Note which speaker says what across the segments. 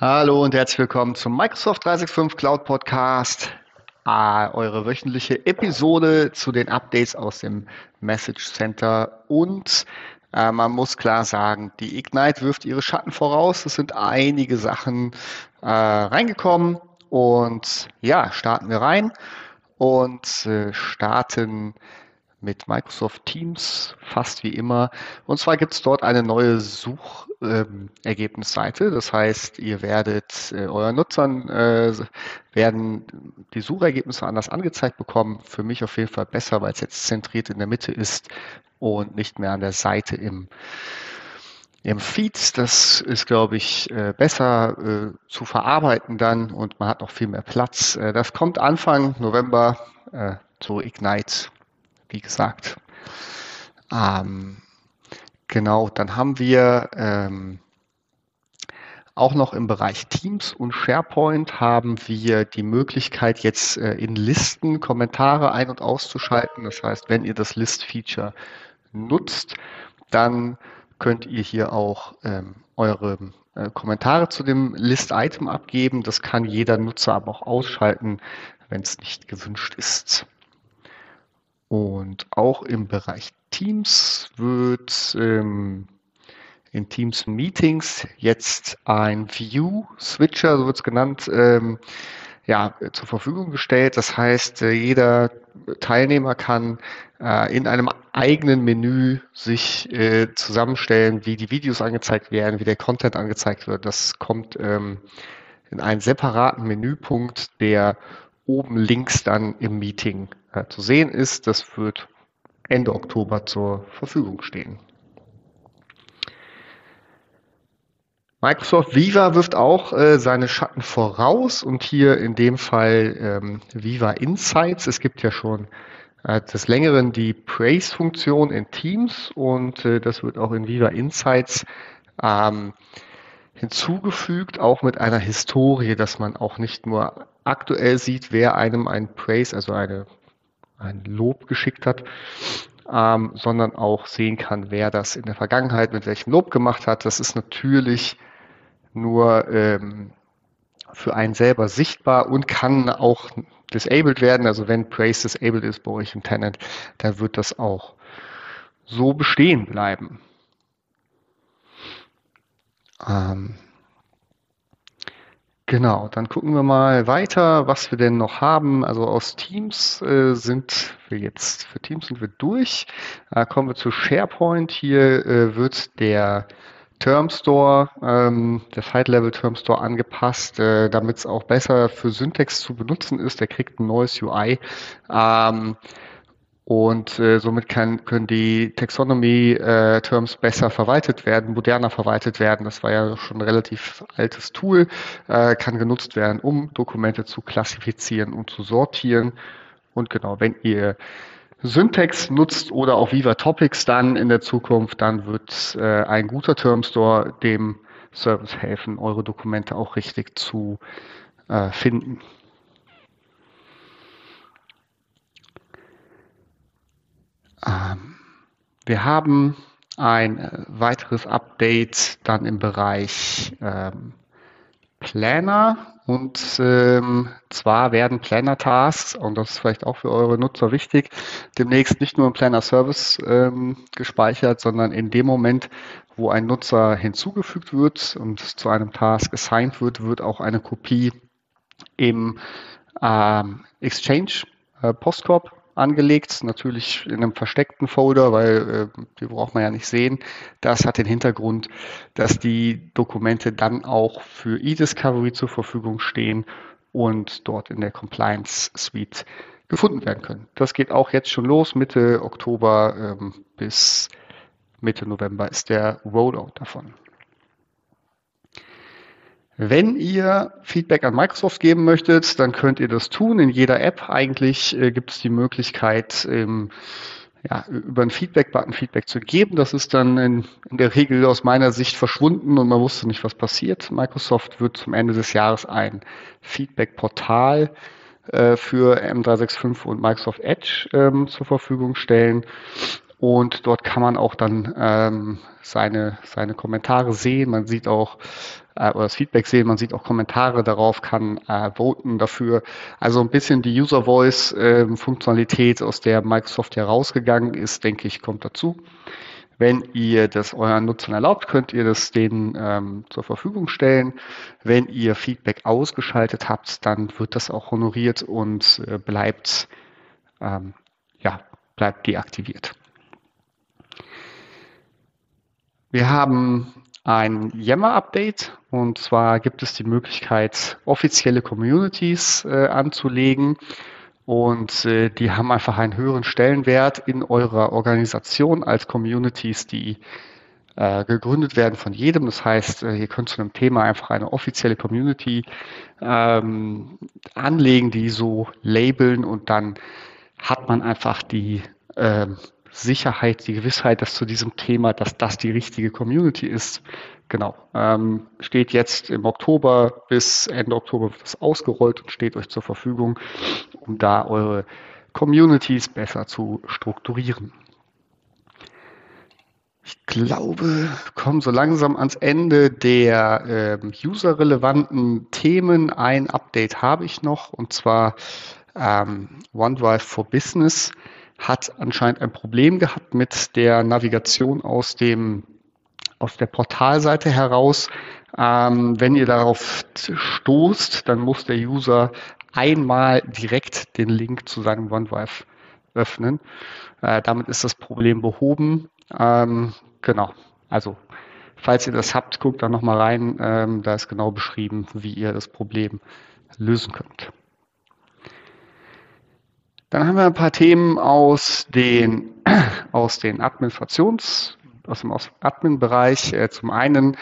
Speaker 1: Hallo und herzlich willkommen zum Microsoft 365 Cloud Podcast, äh, eure wöchentliche Episode zu den Updates aus dem Message Center. Und äh, man muss klar sagen, die Ignite wirft ihre Schatten voraus. Es sind einige Sachen äh, reingekommen. Und ja, starten wir rein und äh, starten mit Microsoft Teams, fast wie immer. Und zwar gibt es dort eine neue Suchergebnisseite. Ähm, das heißt, ihr werdet äh, euren Nutzern äh, werden die Suchergebnisse anders angezeigt bekommen. Für mich auf jeden Fall besser, weil es jetzt zentriert in der Mitte ist und nicht mehr an der Seite im im Feed. Das ist, glaube ich, äh, besser äh, zu verarbeiten dann und man hat noch viel mehr Platz. Äh, das kommt Anfang November zu Ignite wie gesagt. Ähm, genau, dann haben wir ähm, auch noch im Bereich Teams und SharePoint haben wir die Möglichkeit, jetzt äh, in Listen Kommentare ein- und auszuschalten. Das heißt, wenn ihr das List-Feature nutzt, dann könnt ihr hier auch ähm, eure äh, Kommentare zu dem List-Item abgeben. Das kann jeder Nutzer aber auch ausschalten, wenn es nicht gewünscht ist. Und auch im Bereich Teams wird ähm, in Teams Meetings jetzt ein View-Switcher, so wird es genannt, ähm, ja, zur Verfügung gestellt. Das heißt, äh, jeder Teilnehmer kann äh, in einem eigenen Menü sich äh, zusammenstellen, wie die Videos angezeigt werden, wie der Content angezeigt wird. Das kommt ähm, in einen separaten Menüpunkt, der oben links dann im Meeting äh, zu sehen ist. Das wird Ende Oktober zur Verfügung stehen. Microsoft Viva wirft auch äh, seine Schatten voraus und hier in dem Fall ähm, Viva Insights. Es gibt ja schon äh, des Längeren die Praise-Funktion in Teams und äh, das wird auch in Viva Insights ähm, hinzugefügt, auch mit einer Historie, dass man auch nicht nur aktuell sieht, wer einem ein Praise, also eine, ein Lob geschickt hat, ähm, sondern auch sehen kann, wer das in der Vergangenheit mit welchem Lob gemacht hat. Das ist natürlich nur ähm, für einen selber sichtbar und kann auch disabled werden. Also wenn Praise disabled ist bei euch im Tenant, dann wird das auch so bestehen bleiben. Ähm, genau, dann gucken wir mal weiter, was wir denn noch haben. Also aus Teams äh, sind wir jetzt, für Teams sind wir durch. Äh, kommen wir zu SharePoint. Hier äh, wird der Term Store, ähm, der Site Level Term Store angepasst, äh, damit es auch besser für Syntax zu benutzen ist. Der kriegt ein neues UI. Ähm, und äh, somit kann, können die Taxonomy-Terms äh, besser verwaltet werden, moderner verwaltet werden. Das war ja schon ein relativ altes Tool, äh, kann genutzt werden, um Dokumente zu klassifizieren und zu sortieren. Und genau, wenn ihr Syntax nutzt oder auch Viva Topics dann in der Zukunft, dann wird äh, ein guter Term Store dem Service helfen, eure Dokumente auch richtig zu äh, finden. Wir haben ein äh, weiteres Update dann im Bereich ähm, Planner und ähm, zwar werden Planner Tasks, und das ist vielleicht auch für eure Nutzer wichtig, demnächst nicht nur im Planner Service ähm, gespeichert, sondern in dem Moment, wo ein Nutzer hinzugefügt wird und zu einem Task assigned wird, wird auch eine Kopie im ähm, Exchange äh, Postkorb angelegt, natürlich in einem versteckten Folder, weil äh, die braucht man ja nicht sehen. Das hat den Hintergrund, dass die Dokumente dann auch für eDiscovery zur Verfügung stehen und dort in der Compliance Suite gefunden werden können. Das geht auch jetzt schon los. Mitte Oktober ähm, bis Mitte November ist der Rollout davon. Wenn ihr Feedback an Microsoft geben möchtet, dann könnt ihr das tun. In jeder App eigentlich äh, gibt es die Möglichkeit, ähm, ja, über einen Feedback-Button Feedback zu geben. Das ist dann in, in, der Regel aus meiner Sicht verschwunden und man wusste nicht, was passiert. Microsoft wird zum Ende des Jahres ein Feedback-Portal äh, für M365 und Microsoft Edge ähm, zur Verfügung stellen. Und dort kann man auch dann ähm, seine, seine Kommentare sehen. Man sieht auch, äh, oder das Feedback sehen, man sieht auch Kommentare darauf, kann äh, voten dafür. Also ein bisschen die User Voice äh, Funktionalität, aus der Microsoft herausgegangen ist, denke ich, kommt dazu. Wenn ihr das euren Nutzern erlaubt, könnt ihr das denen ähm, zur Verfügung stellen. Wenn ihr Feedback ausgeschaltet habt, dann wird das auch honoriert und äh, bleibt, ähm, ja, bleibt deaktiviert. Wir haben ein Yammer-Update. Und zwar gibt es die Möglichkeit, offizielle Communities äh, anzulegen. Und äh, die haben einfach einen höheren Stellenwert in eurer Organisation als Communities, die äh, gegründet werden von jedem. Das heißt, äh, ihr könnt zu einem Thema einfach eine offizielle Community ähm, anlegen, die so labeln. Und dann hat man einfach die ähm, Sicherheit, die Gewissheit, dass zu diesem Thema, dass das die richtige Community ist. Genau. Ähm, steht jetzt im Oktober bis Ende Oktober wird das ausgerollt und steht euch zur Verfügung, um da eure Communities besser zu strukturieren. Ich glaube, wir kommen so langsam ans Ende der äh, user-relevanten Themen. Ein Update habe ich noch und zwar ähm, OneDrive for Business hat anscheinend ein Problem gehabt mit der Navigation aus dem aus der Portalseite heraus. Ähm, wenn ihr darauf stoßt, dann muss der User einmal direkt den Link zu seinem OneDrive öffnen. Äh, damit ist das Problem behoben. Ähm, genau. Also, falls ihr das habt, guckt da nochmal rein. Ähm, da ist genau beschrieben, wie ihr das Problem lösen könnt. Dann haben wir ein paar Themen aus den, aus den Administrations, aus dem Admin-Bereich. Äh, zum einen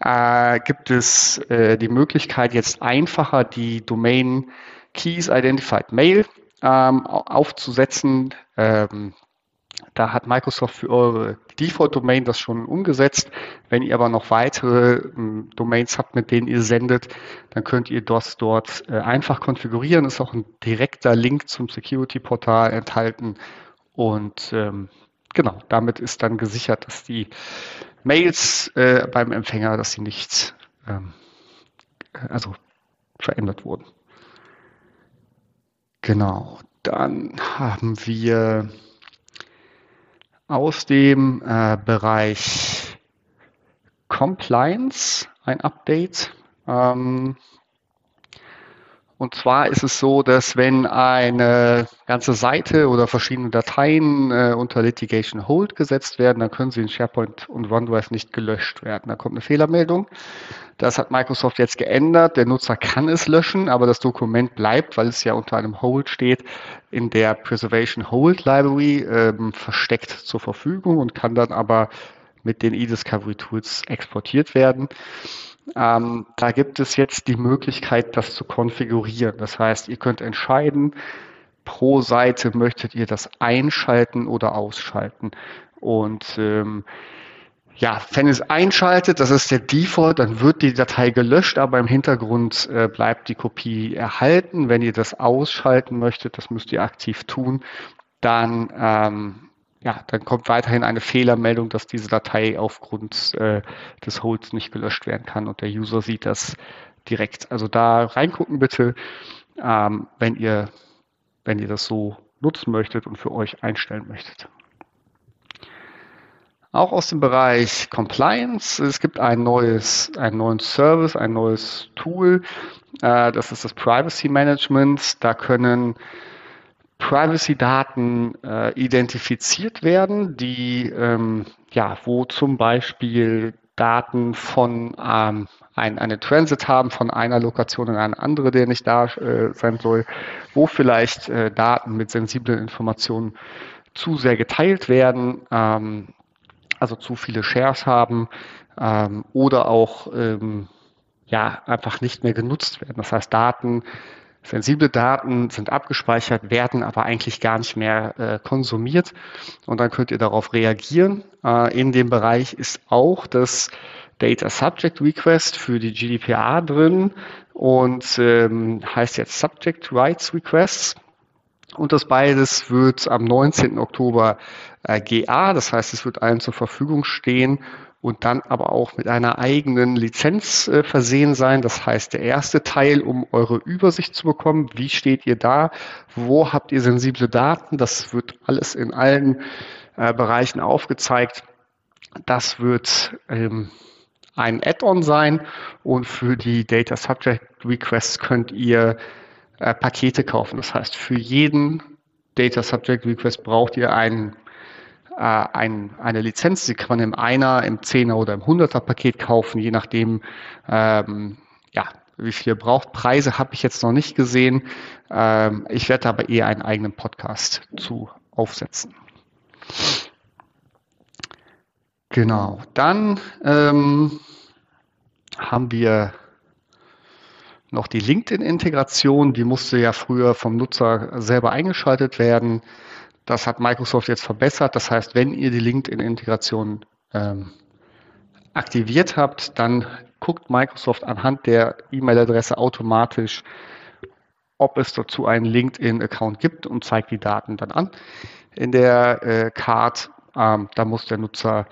Speaker 1: äh, gibt es äh, die Möglichkeit, jetzt einfacher die Domain Keys Identified Mail ähm, aufzusetzen. Ähm, da hat Microsoft für eure Default-Domain das schon umgesetzt. Wenn ihr aber noch weitere ähm, Domains habt, mit denen ihr sendet, dann könnt ihr das dort äh, einfach konfigurieren. Ist auch ein direkter Link zum Security-Portal enthalten. Und ähm, genau, damit ist dann gesichert, dass die Mails äh, beim Empfänger, dass sie nicht ähm, also verändert wurden. Genau, dann haben wir aus dem äh, Bereich Compliance ein Update. Ähm, und zwar ist es so, dass wenn eine ganze Seite oder verschiedene Dateien äh, unter Litigation Hold gesetzt werden, dann können sie in SharePoint und OneDrive nicht gelöscht werden. Da kommt eine Fehlermeldung. Das hat Microsoft jetzt geändert. Der Nutzer kann es löschen, aber das Dokument bleibt, weil es ja unter einem Hold steht, in der Preservation Hold Library ähm, versteckt zur Verfügung und kann dann aber mit den eDiscovery Tools exportiert werden. Ähm, da gibt es jetzt die Möglichkeit, das zu konfigurieren. Das heißt, ihr könnt entscheiden, pro Seite möchtet ihr das einschalten oder ausschalten. Und ähm, ja, wenn es einschaltet, das ist der Default, dann wird die Datei gelöscht, aber im Hintergrund äh, bleibt die Kopie erhalten. Wenn ihr das ausschalten möchtet, das müsst ihr aktiv tun, dann ähm, ja, dann kommt weiterhin eine Fehlermeldung, dass diese Datei aufgrund äh, des Holds nicht gelöscht werden kann und der User sieht das direkt. Also da reingucken bitte, ähm, wenn ihr, wenn ihr das so nutzen möchtet und für euch einstellen möchtet. Auch aus dem Bereich Compliance. Es gibt ein neues, einen neuen Service, ein neues Tool. Äh, das ist das Privacy Management. Da können Privacy-Daten äh, identifiziert werden, die ähm, ja, wo zum Beispiel Daten von ähm, ein, eine Transit haben von einer Lokation in eine andere, der nicht da äh, sein soll, wo vielleicht äh, Daten mit sensiblen Informationen zu sehr geteilt werden, ähm, also zu viele Shares haben ähm, oder auch ähm, ja einfach nicht mehr genutzt werden. Das heißt, Daten Sensible Daten sind abgespeichert, werden aber eigentlich gar nicht mehr äh, konsumiert. Und dann könnt ihr darauf reagieren. Äh, in dem Bereich ist auch das Data Subject Request für die GDPR drin und ähm, heißt jetzt Subject Rights Requests. Und das beides wird am 19. Oktober äh, GA, das heißt, es wird allen zur Verfügung stehen und dann aber auch mit einer eigenen Lizenz äh, versehen sein. Das heißt, der erste Teil, um eure Übersicht zu bekommen, wie steht ihr da, wo habt ihr sensible Daten, das wird alles in allen äh, Bereichen aufgezeigt. Das wird ähm, ein Add-on sein und für die Data Subject Requests könnt ihr äh, Pakete kaufen. Das heißt, für jeden Data Subject Request braucht ihr einen äh, ein, eine Lizenz, die kann man im Einer, im Zehner oder im Hunderter Paket kaufen, je nachdem, ähm, ja, wie viel ihr braucht. Preise habe ich jetzt noch nicht gesehen. Ähm, ich werde aber eher einen eigenen Podcast zu aufsetzen. Genau, dann ähm, haben wir noch die LinkedIn-Integration. Die musste ja früher vom Nutzer selber eingeschaltet werden. Das hat Microsoft jetzt verbessert. Das heißt, wenn ihr die LinkedIn-Integration ähm, aktiviert habt, dann guckt Microsoft anhand der E-Mail-Adresse automatisch, ob es dazu einen LinkedIn-Account gibt und zeigt die Daten dann an. In der äh, Card, ähm, da muss der Nutzer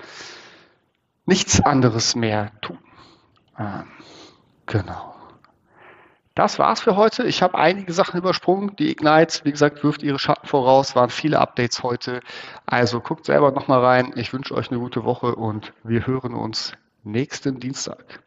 Speaker 1: nichts anderes mehr tun. Ähm, genau. Das war's für heute. Ich habe einige Sachen übersprungen. Die Ignite, wie gesagt, wirft ihre Schatten voraus, waren viele Updates heute. Also guckt selber nochmal rein. Ich wünsche euch eine gute Woche und wir hören uns nächsten Dienstag.